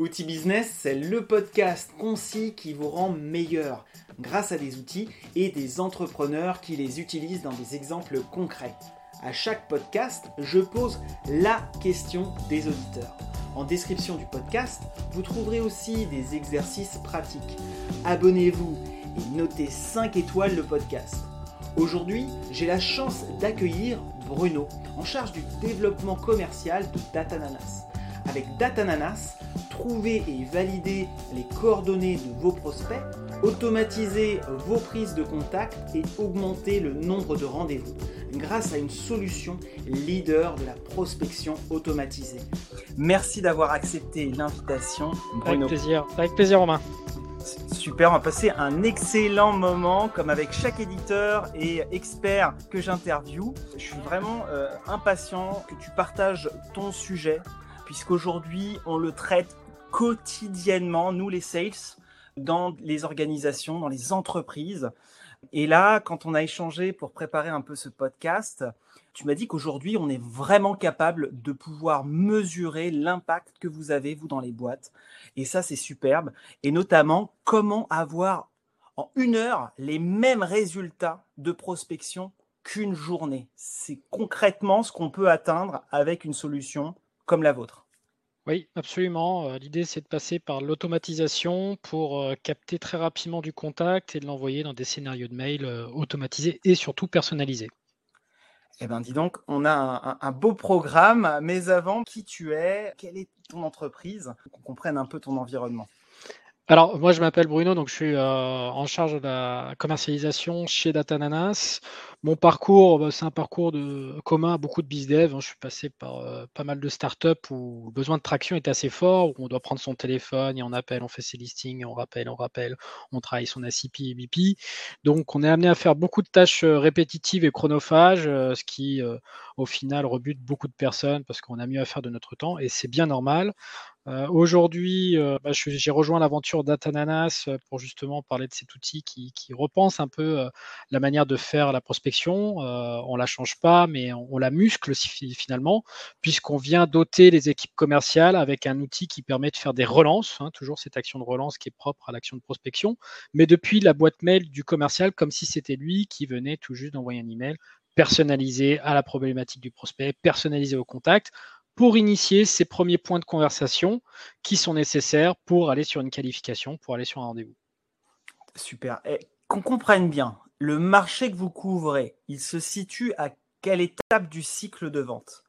Outil Business, c'est le podcast concis qui vous rend meilleur grâce à des outils et des entrepreneurs qui les utilisent dans des exemples concrets. À chaque podcast, je pose la question des auditeurs. En description du podcast, vous trouverez aussi des exercices pratiques. Abonnez-vous et notez 5 étoiles le podcast. Aujourd'hui, j'ai la chance d'accueillir Bruno, en charge du développement commercial de Datananas. Avec Datananas, trouvez et validez les coordonnées de vos prospects, automatisez vos prises de contact et augmentez le nombre de rendez-vous grâce à une solution leader de la prospection automatisée. Merci d'avoir accepté l'invitation, Bruno. Avec plaisir, avec plaisir Romain. Super, on va passer un excellent moment comme avec chaque éditeur et expert que j'interviewe. Je suis vraiment euh, impatient que tu partages ton sujet puisqu'aujourd'hui on le traite quotidiennement, nous les sales, dans les organisations, dans les entreprises. Et là, quand on a échangé pour préparer un peu ce podcast, tu m'as dit qu'aujourd'hui, on est vraiment capable de pouvoir mesurer l'impact que vous avez, vous, dans les boîtes. Et ça, c'est superbe. Et notamment, comment avoir en une heure les mêmes résultats de prospection qu'une journée. C'est concrètement ce qu'on peut atteindre avec une solution comme la vôtre. Oui, absolument. Euh, l'idée, c'est de passer par l'automatisation pour euh, capter très rapidement du contact et de l'envoyer dans des scénarios de mail euh, automatisés et surtout personnalisés. Eh bien, dis donc, on a un, beau programme, mais avant, qui tu es? Quelle est ton entreprise? Qu'on comprenne un peu ton environnement. Alors, moi, je m'appelle Bruno, donc je suis en charge de la commercialisation chez Datananas. Mon parcours, bah, c'est un parcours de, commun à beaucoup de bizdev. Hein. Je suis passé par euh, pas mal de startups où le besoin de traction est assez fort, où on doit prendre son téléphone et on appelle, on fait ses listings, on rappelle, on rappelle, on travaille son ACP et BP. Donc, on est amené à faire beaucoup de tâches euh, répétitives et chronophages, euh, ce qui, au final, rebute beaucoup de personnes parce qu'on a mieux à faire de notre temps et c'est bien normal. Aujourd'hui, bah, j'ai rejoint l'aventure Datananas pour justement parler de cet outil qui, qui repense un peu la manière de faire la prospection. On euh, on la change pas, mais on, la muscle finalement, puisqu'on vient doter les équipes commerciales avec un outil qui permet de faire des relances, hein, toujours cette action de relance qui est propre à l'action de prospection, mais depuis la boîte mail du commercial, comme si c'était lui qui venait tout juste d'envoyer un email personnalisé à la problématique du prospect, personnalisé au contact, pour initier ces premiers points de conversation qui sont nécessaires pour aller sur une qualification, pour aller sur un rendez-vous. Super. Et qu'on comprenne bien, le marché que vous couvrez, il se situe à quelle étape du cycle de vente?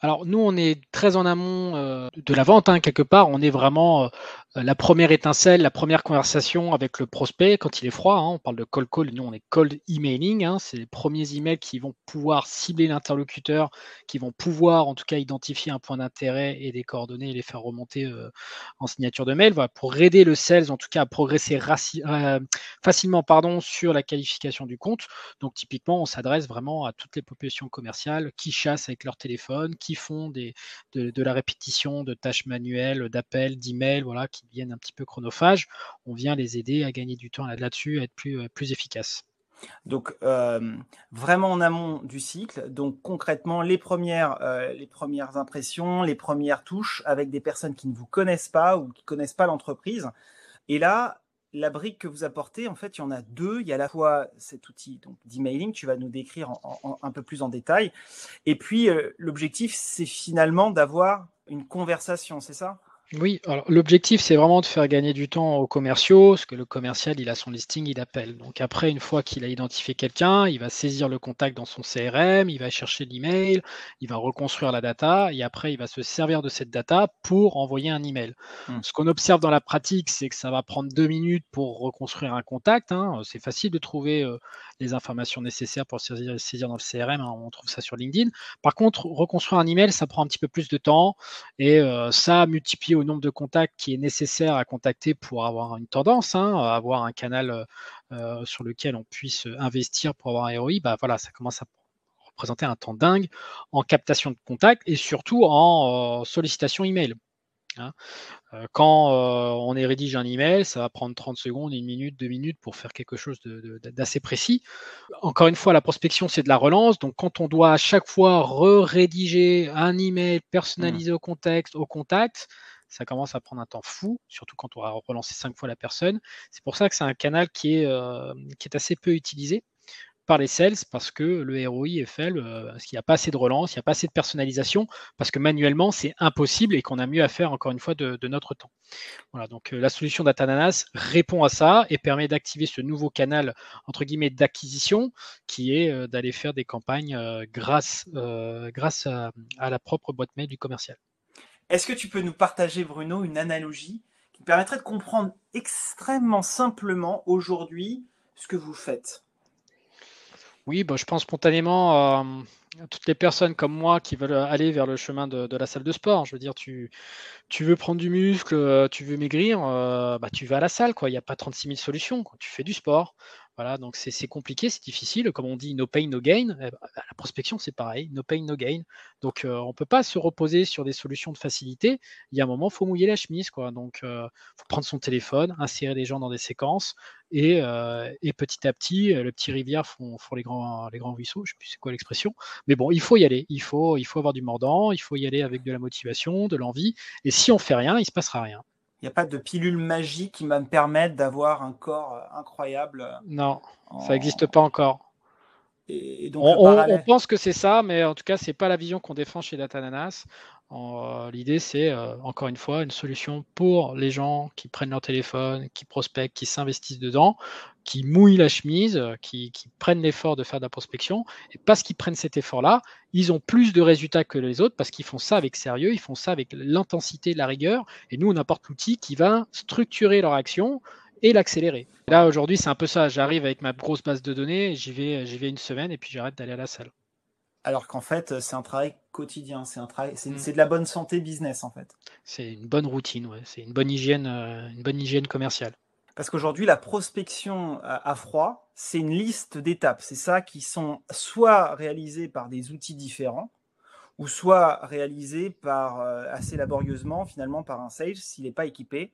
Alors nous, on est très en amont euh, de la vente, hein, quelque part. On est vraiment euh, la première étincelle, la première conversation avec le prospect quand il est froid. Hein, on parle de cold call, nous on est cold emailing. Hein, c'est les premiers emails qui vont pouvoir cibler l'interlocuteur, qui vont pouvoir en tout cas identifier un point d'intérêt et des coordonnées et les faire remonter euh, en signature de mail. Voilà, pour aider le sales en tout cas à progresser facilement pardon, sur la qualification du compte. Donc typiquement, on s'adresse vraiment à toutes les populations commerciales qui chassent avec leur téléphone, font des, de, de la répétition de tâches manuelles, d'appels, d'emails, voilà, qui viennent un petit peu chronophages, on vient les aider à gagner du temps là-dessus, à être plus, euh, plus efficaces. Donc, euh, vraiment en amont du cycle. Donc, concrètement, les premières, euh, les premières impressions, les premières touches avec des personnes qui ne vous connaissent pas ou qui connaissent pas l'entreprise. Et là, la brique que vous apportez, en fait, il y en a deux. Il y a la fois cet outil d'emailing, tu vas nous décrire un peu plus en détail. Et puis, l'objectif, c'est finalement d'avoir une conversation, c'est ça? Oui, alors l'objectif, c'est vraiment de faire gagner du temps aux commerciaux, parce que le commercial, il a son listing, il appelle. Donc après, une fois qu'il a identifié quelqu'un, il va saisir le contact dans son CRM, il va chercher l'email, il va reconstruire la data, et après, il va se servir de cette data pour envoyer un email. Mmh. Ce qu'on observe dans la pratique, c'est que ça va prendre deux minutes pour reconstruire un contact. Hein. C'est facile de trouver euh, les informations nécessaires pour saisir, dans le CRM, hein. on trouve ça sur LinkedIn. Par contre, reconstruire un email, ça prend un petit peu plus de temps, et euh, ça multiplie au nombre de contacts qui est nécessaire à contacter pour avoir une tendance, hein, avoir un canal euh, sur lequel on puisse investir pour avoir un ROI, bah voilà, ça commence à représenter un temps dingue en captation de contacts et surtout en euh, sollicitation email. Hein. Euh, quand on est rédige un email, ça va prendre 30 secondes, une minute, deux minutes pour faire quelque chose d'assez précis. Encore une fois, la prospection, c'est de la relance. Donc, quand on doit à chaque fois re-rédiger un email personnalisé au contexte, au contact, ça commence à prendre un temps fou, surtout quand on va relancer cinq fois la personne. C'est pour ça que c'est un canal qui est, qui est assez peu utilisé par les sales parce que le ROI est faible, euh, parce qu'il n'y a pas assez de relance, il n'y a pas assez de personnalisation, parce que manuellement c'est impossible et qu'on a mieux à faire encore une fois de, notre temps. Voilà, donc euh, la solution Datananas répond à ça et permet d'activer ce nouveau canal entre guillemets d'acquisition qui est euh, d'aller faire des campagnes grâce, grâce à, à la propre boîte mail du commercial. Est-ce que tu peux nous partager, Bruno, une analogie qui permettrait de comprendre extrêmement simplement aujourd'hui ce que vous faites? Oui, bah, je pense spontanément à toutes les personnes comme moi qui veulent aller vers le chemin de, la salle de sport. Je veux dire, tu, tu veux prendre du muscle, euh, tu veux maigrir, euh, bah, tu vas à la salle. Il n'y a pas 36 000 solutions. Tu fais du sport. Voilà, donc c'est compliqué, c'est difficile. Comme on dit, no pain, no gain. Eh ben, la prospection, c'est pareil, no pain, no gain. Donc euh, on ne peut pas se reposer sur des solutions de facilité. Il y a un moment, il faut mouiller la chemise. Quoi. Donc il euh, faut prendre son téléphone, insérer les gens dans des séquences. Et, euh, petit à petit, le petit rivière font, les, grands, ruisseaux. Je ne sais plus c'est quoi l'expression. Mais bon, il faut y aller. Il faut, il faut avoir du mordant. Il faut y aller avec de la motivation, de l'envie. Et si on fait rien, il ne se passera rien. Il n'y a pas de pilule magique qui va me permettre d'avoir un corps euh, incroyable. Euh, non, ça n'existe pas encore. Et, donc on, pense que c'est ça, mais en tout cas, ce n'est pas la vision qu'on défend chez Datananas. Euh, l'idée, c'est encore une fois une solution pour les gens qui prennent leur téléphone, qui prospectent, qui s'investissent dedans, qui mouillent la chemise, qui, prennent l'effort de faire de la prospection. Et parce qu'ils prennent cet effort-là, ils ont plus de résultats que les autres parce qu'ils font ça avec sérieux, ils font ça avec l'intensité, la rigueur. Et nous, on apporte l'outil qui va structurer leur action et l'accélérer. Là, aujourd'hui, c'est un peu ça. J'arrive avec ma grosse base de données, j'y vais, j'y vais une semaine et puis j'arrête d'aller à la salle. Alors qu'en fait, c'est un travail quotidien, c'est un travail, c'est, mm. de la bonne santé business en fait. C'est une bonne routine, ouais. c'est une bonne hygiène, euh, une bonne hygiène commerciale. Parce qu'aujourd'hui, la prospection à froid, c'est une liste d'étapes. C'est ça qui sont soit réalisées par des outils différents, ou soit réalisées par, euh, assez laborieusement, finalement, par un sales s'il n'est pas équipé.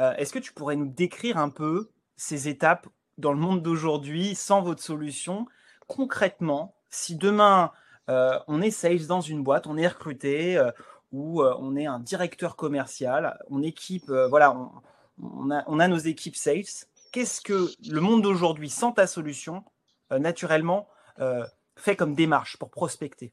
Euh, est-ce que tu pourrais nous décrire un peu ces étapes dans le monde d'aujourd'hui, sans votre solution Concrètement, si demain, euh, on est sales dans une boîte, on est recruté, ou on est un directeur commercial, on équipe, voilà, on, a, nos équipes sales. Qu'est-ce que le monde d'aujourd'hui, sans ta solution, euh, naturellement, euh, fait comme démarche pour prospecter?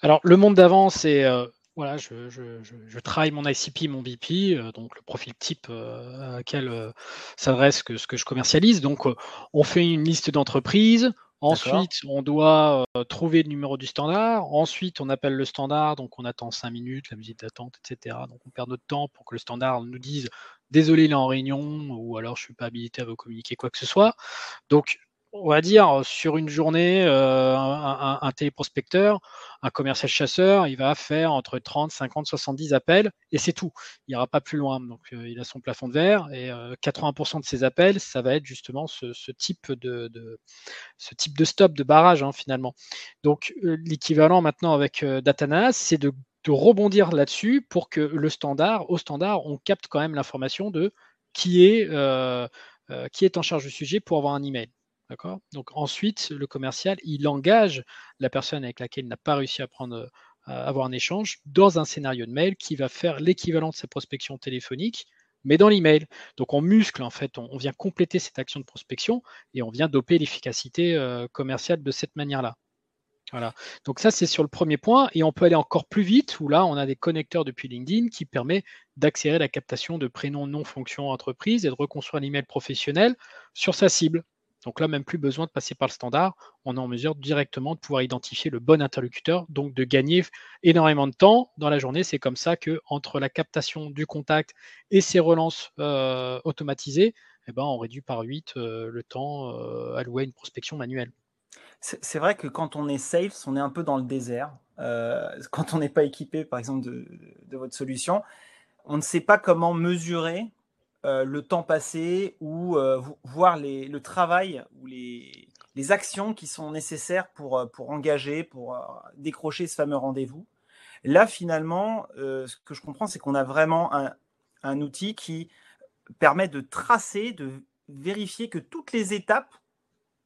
Alors, le monde d'avant, c'est euh, voilà, je, travaille mon ICP, mon BP, donc le profil type à quel s'adresse que, ce que je commercialise. Donc, on fait une liste d'entreprises. Ensuite, on doit trouver le numéro du standard. Ensuite, on appelle le standard, donc on attend 5 minutes, la musique d'attente, etc. Donc, on perd notre temps pour que le standard nous dise désolé, il est en réunion, ou alors je ne suis pas habilité à vous communiquer quoi que ce soit. Donc, on va dire, sur une journée, euh, un, téléprospecteur, un commercial chasseur, il va faire entre 30, 50, 70 appels et c'est tout. Il n'ira pas plus loin. Donc, euh, il a son plafond de verre et 80% euh, de ses appels, ça va être justement ce, type, de, stop, de barrage hein, finalement. Donc, l'équivalent maintenant avec Datanas, c'est de rebondir là-dessus pour que le standard, au standard, on capte quand même l'information de qui est en charge du sujet pour avoir un email. Donc ensuite, le commercial, il engage la personne avec laquelle il n'a pas réussi à prendre à avoir un échange dans un scénario de mail qui va faire l'équivalent de sa prospection téléphonique, mais dans l'email. Donc on muscle, en fait, on, vient compléter cette action de prospection et on vient doper l'efficacité euh, commerciale de cette manière-là. Voilà. Donc ça, c'est sur le premier point. Et on peut aller encore plus vite, où là, on a des connecteurs depuis LinkedIn qui permet d'accélérer la captation de prénoms non fonction entreprise et de reconstruire l'email professionnel sur sa cible. Donc là, même plus besoin de passer par le standard. On est en mesure directement de pouvoir identifier le bon interlocuteur, donc de gagner énormément de temps dans la journée. C'est comme ça que entre la captation du contact et ses relances euh, automatisées, eh ben, on réduit par 8 euh, le temps euh, alloué à une prospection manuelle. C'est vrai que quand on est safe, on est un peu dans le désert. Quand on n'est pas équipé, par exemple, de, votre solution, on ne sait pas comment mesurer euh, le temps passé ou euh, voir le travail ou les, actions qui sont nécessaires pour, pour engager, pour décrocher ce fameux rendez-vous. Là, finalement, ce que je comprends, c'est qu'on a vraiment un, un outil qui permet de tracer, de vérifier que toutes les étapes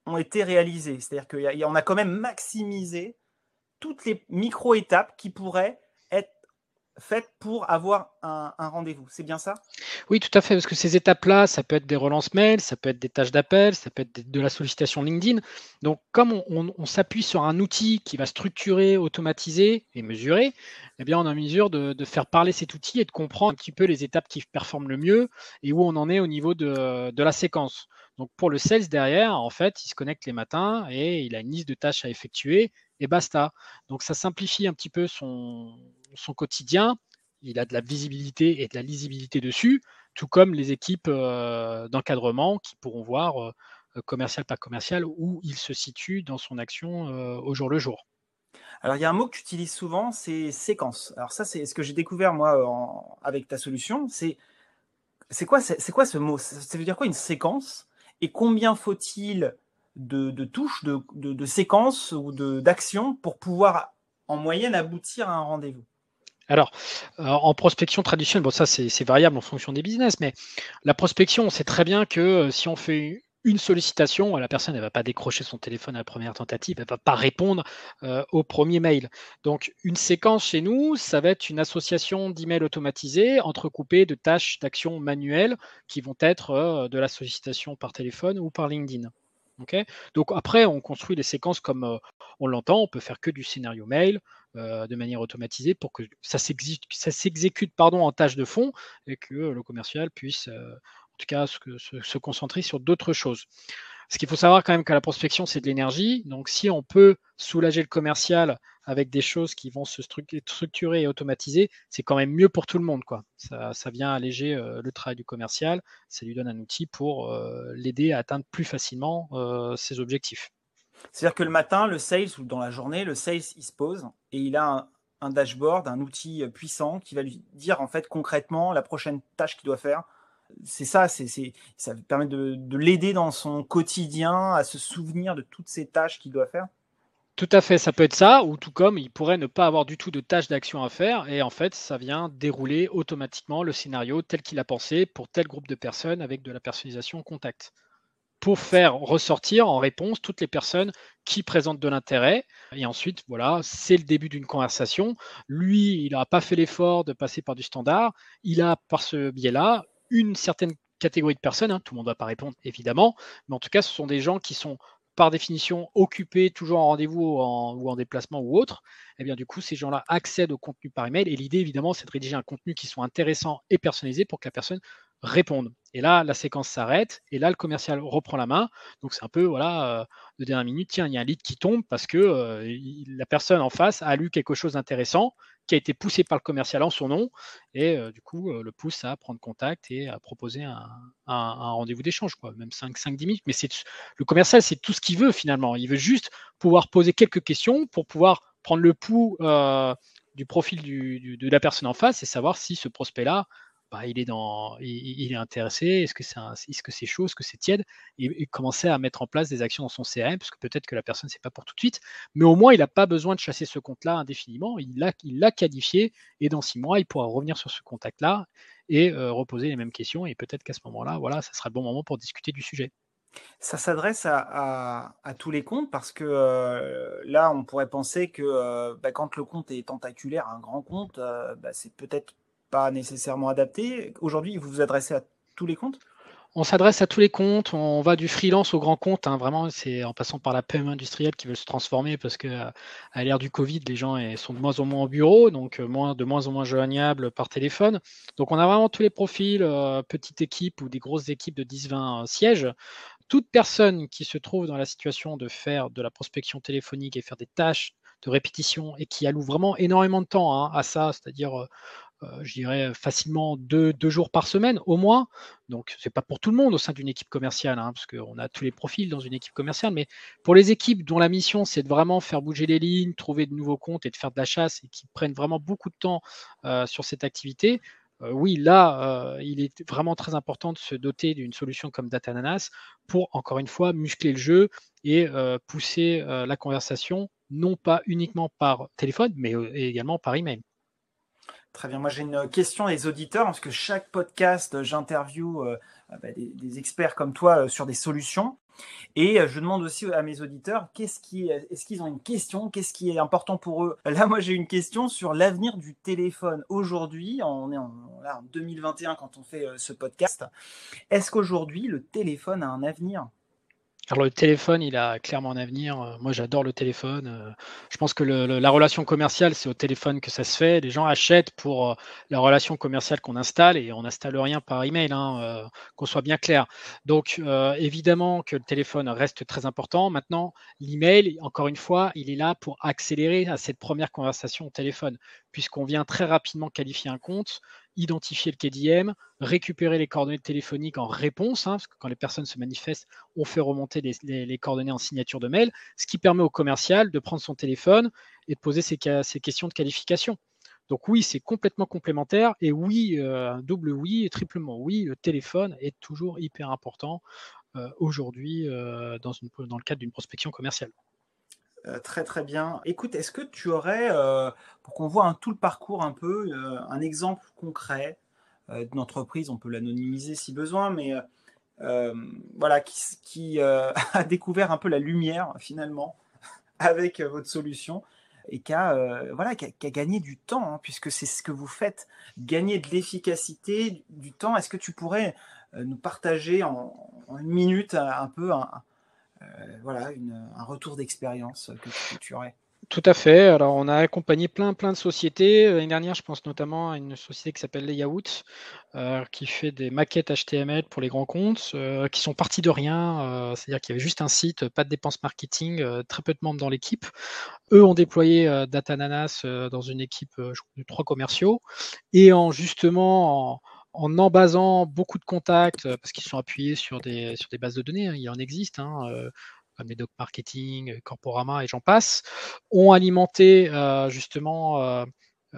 ont été réalisées. C'est-à-dire qu'on a quand même maximisé toutes les micro-étapes qui pourraient faites pour avoir un, rendez-vous. C'est bien ça? Oui, tout à fait, parce que ces étapes-là, ça peut être des relances mail, ça peut être des tâches d'appel, ça peut être de la sollicitation LinkedIn. Donc, comme on, s'appuie sur un outil qui va structurer, automatiser et mesurer, eh bien, on est en mesure de, faire parler cet outil et de comprendre un petit peu les étapes qui performent le mieux et où on en est au niveau de, de la séquence. Donc, pour le sales derrière, en fait, il se connecte les matins et il a une liste de tâches à effectuer et basta. Donc ça simplifie un petit peu son, quotidien. Il a de la visibilité et de la lisibilité dessus, tout comme les équipes euh, d'encadrement qui pourront voir euh, commercial, pas commercial, où il se situe dans son action euh, au jour le jour. Alors, il y a un mot que tu utilises souvent, c'est séquence. Alors, ça, c'est ce que j'ai découvert, moi, avec ta solution. C'est quoi, c'est quoi ce mot? Ça veut dire quoi une séquence? Et combien faut-il de, touches, de, séquences ou d'actions pour pouvoir en moyenne aboutir à un rendez-vous? Alors, euh, en prospection traditionnelle, bon, ça c'est variable en fonction des business, mais la prospection, on sait très bien que euh, si on fait une sollicitation, la personne ne va pas décrocher son téléphone à la première tentative, elle ne va pas répondre euh, au premier mail. Donc, une séquence chez nous, ça va être une association d'emails automatisés entrecoupés de tâches d'actions manuelles qui vont être de la sollicitation par téléphone ou par LinkedIn. Donc après, on construit les séquences comme euh, on l'entend. On peut faire que du scénario mail euh, de manière automatisée pour que ça s'exécute en tâche de fond et que le commercial puisse euh, tout cas se concentrer sur d'autres choses. Ce qu'il faut savoir quand même qu'à la prospection, c'est de l'énergie. Donc, si on peut soulager le commercial avec des choses qui vont se structurer et automatiser, c'est quand même mieux pour tout le monde. Quoi. Ça, vient alléger euh, le travail du commercial. Ça lui donne un outil pour euh, l'aider à atteindre plus facilement euh, ses objectifs. C'est-à-dire que le matin, le sales ou dans la journée, le sales, il se pose et il a un dashboard, un outil puissant qui va lui dire en fait concrètement la prochaine tâche qu'il doit faire c'est ça, c'est, ça permet de, de l'aider dans son quotidien à se souvenir de toutes ces tâches qu'il doit faire? Tout à fait, ça peut être ça, ou tout comme il pourrait ne pas avoir du tout de tâches d'action à faire, et en fait, ça vient dérouler automatiquement le scénario tel qu'il a pensé pour tel groupe de personnes avec de la personnalisation contact, pour faire ressortir en réponse toutes les personnes qui présentent de l'intérêt. Et ensuite, voilà, c'est le début d'une conversation. Lui, il n'a pas fait l'effort de passer par du standard. Il a, par ce biais-là, une certaine catégorie de personnes, hein, tout le monde ne va pas répondre évidemment, mais en tout cas ce sont des gens qui sont par définition occupés, toujours en rendez-vous ou en déplacement ou autre, et eh bien du coup ces gens-là accèdent au contenu par email et l'idée évidemment c'est de rédiger un contenu qui soit intéressant et personnalisé pour que la personne réponde. Et là la séquence s'arrête et là le commercial reprend la main. Donc c'est un peu voilà euh, de dernière minute, tiens il y a un lead qui tombe parce que euh, la personne en face a lu quelque chose d'intéressant qui a été poussé par le commercial en son nom, et euh, du coup, le pousse à prendre contact et à proposer un, rendez-vous d'échange, quoi, même 5-10 minutes. Mais c'est le commercial, c'est tout ce qu'il veut finalement. Il veut juste pouvoir poser quelques questions pour pouvoir prendre le pouls du profil de la personne en face et savoir si ce prospect-là bah, il est dans, il, est intéressé. Est-ce que c'est, chaud, est-ce que c'est tiède, et, commencer à mettre en place des actions dans son CRM, parce que peut-être que la personne c'est pas pour tout de suite, mais au moins il n'a pas besoin de chasser ce compte-là indéfiniment. Il l'a, il qualifié, et dans six mois il pourra revenir sur ce contact-là et euh, reposer les mêmes questions, et peut-être qu'à ce moment-là, voilà, ça sera le bon moment pour discuter du sujet. Ça s'adresse à, tous les comptes parce que euh, là, on pourrait penser que euh, bah, quand le compte est tentaculaire, un grand compte, bah, c'est peut-être pas nécessairement adapté. Aujourd'hui, vous vous adressez à tous les comptes? On s'adresse à tous les comptes, on va du freelance au grand compte, hein. vraiment, c'est en passant par la PME industrielle qui veut se transformer parce que à l'ère du Covid, les gens sont de moins en moins au bureau, donc euh, moins, de moins en moins joignables par téléphone. Donc on a vraiment tous les profils, euh, petites équipes ou des grosses équipes de 10-20 sièges. Toute personne qui se trouve dans la situation de faire de la prospection téléphonique et faire des tâches de répétition et qui alloue vraiment énormément de temps hein, à ça, c'est-à-dire euh, euh, je dirais facilement deux, jours par semaine au moins. Donc c'est pas pour tout le monde au sein d'une équipe commerciale, hein, parce qu'on a tous les profils dans une équipe commerciale, mais pour les équipes dont la mission c'est de vraiment faire bouger les lignes, trouver de nouveaux comptes et de faire de la chasse et qui prennent vraiment beaucoup de temps euh, sur cette activité, euh, oui, là, il est vraiment très important de se doter d'une solution comme Datananas pour, encore une fois, muscler le jeu et pousser la conversation, non pas uniquement par téléphone, mais également par email. Très bien. Moi, j'ai une question des auditeurs, parce que chaque podcast, j'interview euh, bah, des, experts comme toi euh, sur des solutions. Et je demande aussi à mes auditeurs, qu'est-ce qui, est-ce qu'ils ont une question? Qu'est-ce qui est important pour eux? Là, moi, j'ai une question sur l'avenir du téléphone aujourd'hui. On est en 2021 quand on fait ce podcast. Est-ce qu'aujourd'hui, le téléphone a un avenir? Alors le téléphone, il a clairement un avenir. Euh, moi, j'adore le téléphone. Euh, je pense que la relation commerciale, c'est au téléphone que ça se fait. Les gens achètent pour euh, la relation commerciale qu'on installe et on n'installe rien par email, hein, qu'on soit bien clair. Donc, évidemment que le téléphone reste très important. Maintenant, l'email, encore une fois, il est là pour accélérer à cette première conversation au téléphone, puisqu'on vient très rapidement qualifier un compte identifier le KDM, récupérer les coordonnées téléphoniques en réponse, hein, parce que quand les personnes se manifestent, on fait remonter les, coordonnées en signature de mail, ce qui permet au commercial de prendre son téléphone et de poser ses, questions de qualification. Donc oui, c'est complètement complémentaire et oui, euh, double oui triplement oui, le téléphone est toujours hyper important euh, aujourd'hui euh, dans le cadre d'une prospection commerciale. Euh, très très bien. Écoute, est-ce que tu aurais, euh, pour qu'on voit un, tout le parcours un peu, euh, un exemple concret d'une entreprise, on peut l'anonymiser si besoin, mais voilà, qui, a découvert un peu la lumière finalement avec votre solution et qui a, voilà, qui a, gagné du temps, hein, puisque c'est ce que vous faites, gagner de l'efficacité, du temps. Est-ce que tu pourrais nous partager en, une minute un peu un, euh, voilà, un retour d'expérience que, tu aurais. Tout à fait. Alors, on a accompagné plein, plein de sociétés. Euh, l'année dernière, je pense notamment à une société qui s'appelle Layout, euh, qui fait des maquettes HTML pour les grands comptes, qui sont partis de rien. C'est-à-dire qu'il y avait juste un site, pas de dépenses marketing, très peu de membres dans l'équipe. Eux ont déployé Data Nanas dans une équipe de trois commerciaux. Et en justement, en, en embasant beaucoup de contacts, euh, parce qu'ils sont appuyés sur des, sur des bases de données, hein, il en existe, hein, euh, comme les doc marketing, euh, Corporama et j'en passe, ont alimenté justement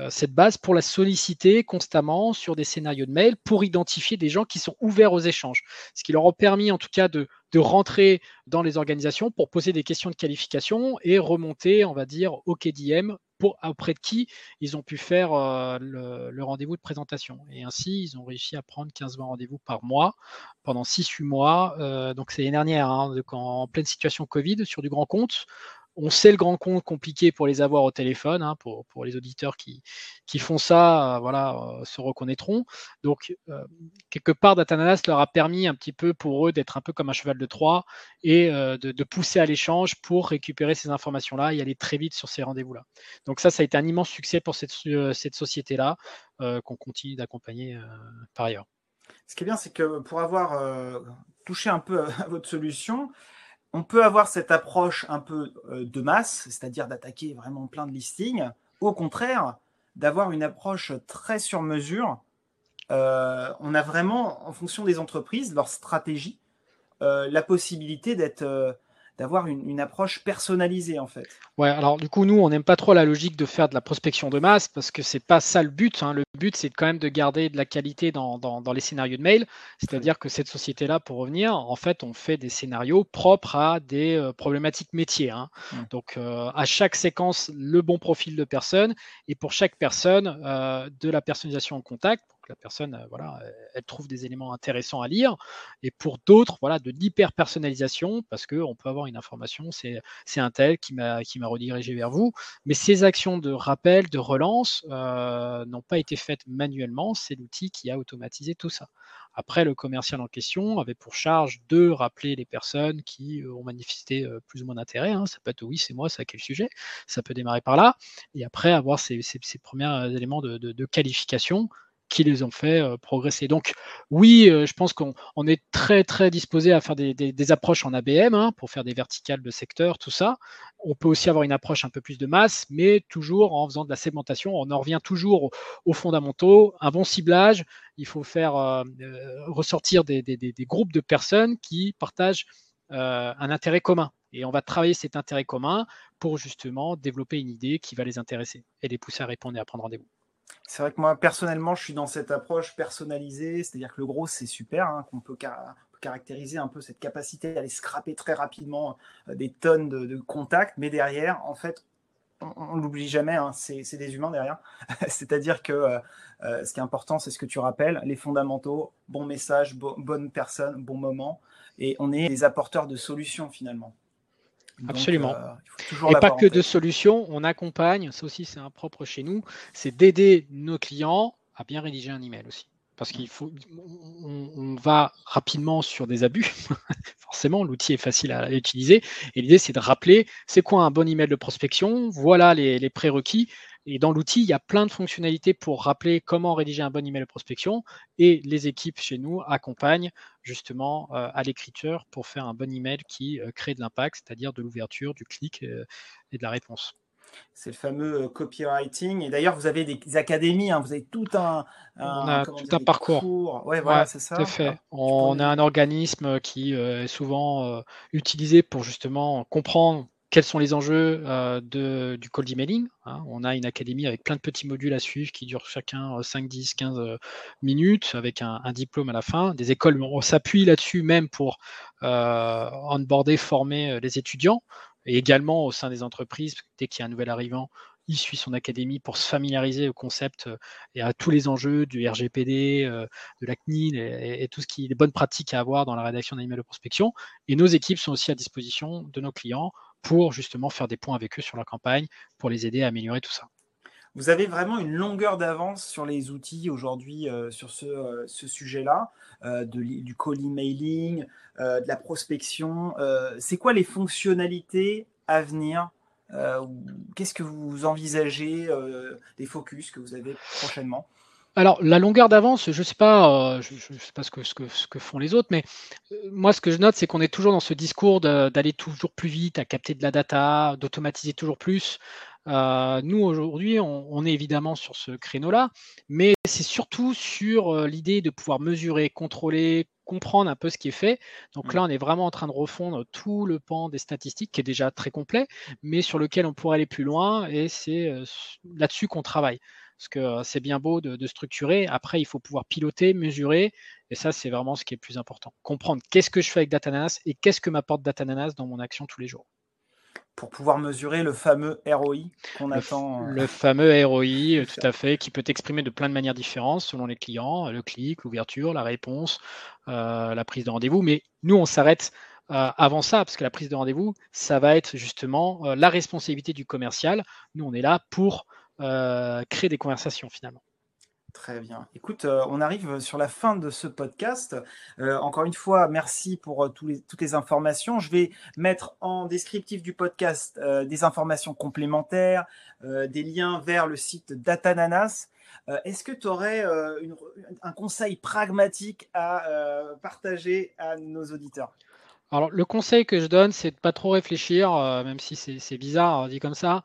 cette base pour la solliciter constamment sur des scénarios de mail pour identifier des gens qui sont ouverts aux échanges. Ce qui leur a permis en tout cas de, de rentrer dans les organisations pour poser des questions de qualification et remonter, on va dire, au KDM auprès de qui ils ont pu faire euh, le, rendez-vous de présentation. Et ainsi, ils ont réussi à prendre 15-20 rendez-vous par mois pendant 6-8 mois. Euh, donc c'est l'année dernière, hein, en pleine situation Covid, sur du grand compte. On sait le grand compte compliqué pour les avoir au téléphone, hein, pour, les auditeurs qui, font ça, euh, voilà, euh, se reconnaîtront. Donc, euh, quelque part, Datananas leur a permis un petit peu pour eux d'être un peu comme un cheval de Troie et de, pousser à l'échange pour récupérer ces informations-là et aller très vite sur ces rendez-vous-là. Donc ça, ça a été un immense succès pour cette, société-là qu'on continue d'accompagner par ailleurs. Ce qui est bien, c'est que pour avoir touché un peu votre solution, on peut avoir cette approche un peu euh, de masse, c'est-à-dire d'attaquer vraiment plein de listings. Au contraire, d'avoir une approche très sur mesure. Euh, on a vraiment, en fonction des entreprises, leur stratégie, euh, la possibilité d'être d'avoir une, approche personnalisée en fait. Ouais, alors du coup nous on n'aime pas trop la logique de faire de la prospection de masse parce que c'est pas ça le but. Hein. Le but c'est quand même de garder de la qualité dans, dans, les scénarios de mail. C'est-à-dire que cette société-là, pour revenir, en fait on fait des scénarios propres à des euh, problématiques métiers. Hein. Mmh. Donc euh, à chaque séquence le bon profil de personne et pour chaque personne euh, de la personnalisation en contact la personne, euh, voilà, elle trouve des éléments intéressants à lire. Et pour d'autres, voilà, de l'hyper-personnalisation, parce qu'on peut avoir une information, c'est un tel qui m'a redirigé vers vous. Mais ces actions de rappel, de relance, euh, n'ont pas été faites manuellement. C'est l'outil qui a automatisé tout ça. Après, le commercial en question avait pour charge de rappeler les personnes qui euh, ont manifesté plus ou moins d'intérêt. Hein. Ça peut être oui, c'est moi, c'est à quel sujet? Ça peut démarrer par là. Et après, avoir ces, premiers éléments de qualification qui les ont fait euh, progresser. Donc oui, euh, je pense qu'on est très très disposé à faire des, approches en ABM hein, pour faire des verticales de secteur, tout ça. On peut aussi avoir une approche un peu plus de masse, mais toujours en faisant de la segmentation. On en revient toujours aux, fondamentaux, un bon ciblage. Il faut faire euh, ressortir des, groupes de personnes qui partagent un intérêt commun. Et on va travailler cet intérêt commun pour justement développer une idée qui va les intéresser et les pousser à répondre et à prendre rendez-vous. C'est vrai que moi, personnellement, je suis dans cette approche personnalisée, c'est-à-dire que le gros, c'est super, hein, qu'on peut, caractériser un peu cette capacité à aller scraper très rapidement euh, des tonnes de, contacts, mais derrière, en fait, on, ne l'oublie jamais, hein, c'est des humains derrière. C'est-à-dire que euh, euh, ce qui est important, c'est ce que tu rappelles, les fondamentaux, bon message, bonne personne, bon moment. Et on est des apporteurs de solutions finalement. Absolument. et pas que de solutions, on accompagne, ça aussi c'est impropre chez nous, c'est d'aider nos clients à bien rédiger un email aussi parce qu'il faut, on, va rapidement sur des abus. Forcément, l'outil est facile à utiliser. Et l'idée, c'est de rappeler, c'est quoi un bon email de prospection? Voilà les, prérequis. Et dans l'outil, il y a plein de fonctionnalités pour rappeler comment rédiger un bon email de prospection. Et les équipes chez nous accompagnent justement euh, à l'écriture pour faire un bon email qui euh, crée de l'impact, c'est-à-dire de l'ouverture, du clic euh, et de la réponse. C'est le fameux copywriting. Et d'ailleurs, vous avez des académies, hein. vous avez tout un, tout un parcours. Ouais, voilà, c'est ça. fait. On, a un organisme qui est souvent utilisé pour justement comprendre quels sont les enjeux de, du cold emailing. Hein? On a une académie avec plein de petits modules à suivre qui durent chacun 5, 10, 15 minutes avec un, diplôme à la fin. Des écoles, on s'appuie là-dessus même pour onboarder, former les étudiants. Et également au sein des entreprises, dès qu'il y a un nouvel arrivant, il suit son académie pour se familiariser au concept euh, et à tous les enjeux du RGPD, euh, de la CNIL et, tout ce qui est les bonnes pratiques à avoir dans la rédaction d'un email de prospection. Et nos équipes sont aussi à disposition de nos clients pour justement faire des points avec eux sur leur campagne, pour les aider à améliorer tout ça. Vous avez vraiment une longueur d'avance sur les outils aujourd'hui euh, sur ce, euh, sujet-là, euh, du call emailing, de la prospection. c'est quoi les fonctionnalités à venir Qu'est-ce que vous envisagez des focus que vous avez prochainement? Alors, la longueur d'avance, je ne sais pas, je, sais pas ce que, ce, que, font les autres, mais moi, ce que je note, c'est qu'on est toujours dans ce discours d'aller toujours plus vite, à capter de la data, d'automatiser toujours plus. Euh, nous, aujourd'hui, on, est évidemment sur ce créneau-là, mais c'est surtout sur euh, l'idée de pouvoir mesurer, contrôler, comprendre un peu ce qui est fait. Donc mmh. là, on est vraiment en train de refondre tout le pan des statistiques qui est déjà très complet, mais sur lequel on pourrait aller plus loin, et c'est euh, là-dessus qu'on travaille. Parce que c'est bien beau de, de, structurer, après, il faut pouvoir piloter, mesurer, et ça, c'est vraiment ce qui est le plus important. Comprendre qu'est-ce que je fais avec Datananas et qu'est-ce que m'apporte Datananas dans mon action tous les jours pour pouvoir mesurer le fameux ROI qu'on attend. Euh, le fameux ROI, tout à fait, qui peut exprimer de plein de manières différentes selon les clients, le clic, l'ouverture, la réponse, euh, la prise de rendez-vous. Mais nous, on s'arrête euh, avant ça, parce que la prise de rendez-vous, ça va être justement la responsabilité du commercial. Nous, on est là pour créer des conversations finalement. Très bien. Écoute, euh, on arrive sur la fin de ce podcast. Euh, encore une fois, merci pour euh, toutes les informations. Je vais mettre en descriptif du podcast des informations complémentaires, des liens vers le site Datananas. Est-ce que tu aurais un conseil pragmatique à partager à nos auditeurs? Alors, le conseil que je donne, c'est de pas trop réfléchir, même si c'est bizarre dit comme ça.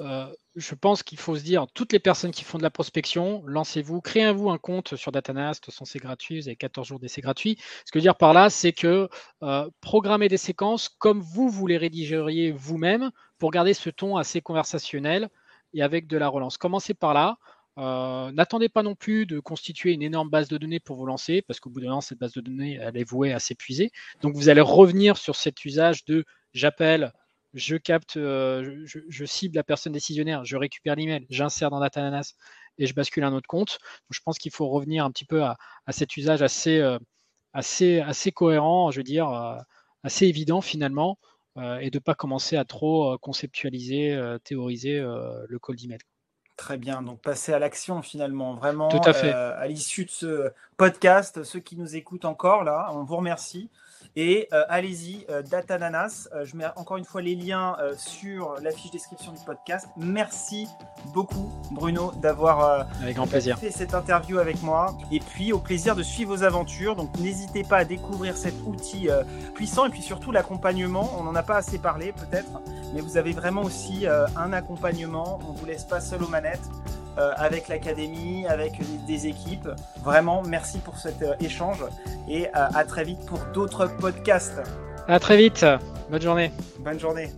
Euh, je pense qu'il faut se dire, toutes les personnes qui font de la prospection, lancez-vous, créez-vous un compte sur Datanast, de c'est gratuit, vous avez 14 jours d'essai gratuit. Ce que je veux dire par là, c'est que euh, programmez des séquences comme vous, vous les rédigeriez vous-même pour garder ce ton assez conversationnel et avec de la relance. Commencez par là. Euh, n'attendez pas non plus de constituer une énorme base de données pour vous lancer, parce qu'au bout d'un an, cette base de données, elle est vouée à s'épuiser. Donc, vous allez revenir sur cet usage de j'appelle, je capte, euh, je, cible la personne décisionnaire, je récupère l'email, j'insère dans Datananas et je bascule un autre compte. je pense qu'il faut revenir un petit peu à, cet usage assez, euh, assez, assez cohérent, je veux dire, euh, assez évident finalement, et de ne pas commencer à trop conceptualiser, théoriser le call d'email. Très bien, donc passer à l'action finalement, vraiment. Tout à fait. à l'issue de ce podcast, ceux qui nous écoutent encore là, on vous remercie. Et euh, allez-y, euh, Datananas. Euh, je mets encore une fois les liens sur la fiche description du podcast. Merci beaucoup, Bruno, d'avoir fait cette interview avec moi. Et puis, au plaisir de suivre vos aventures. Donc, n'hésitez pas à découvrir cet outil puissant et puis surtout l'accompagnement. On n'en a pas assez parlé, peut-être, mais vous avez vraiment aussi un accompagnement. On ne vous laisse pas seul aux manettes. Euh, avec l'académie, avec des équipes. Vraiment, merci pour cet euh, échange et euh, à très vite pour d'autres podcasts. À très vite. Bonne journée. Bonne journée.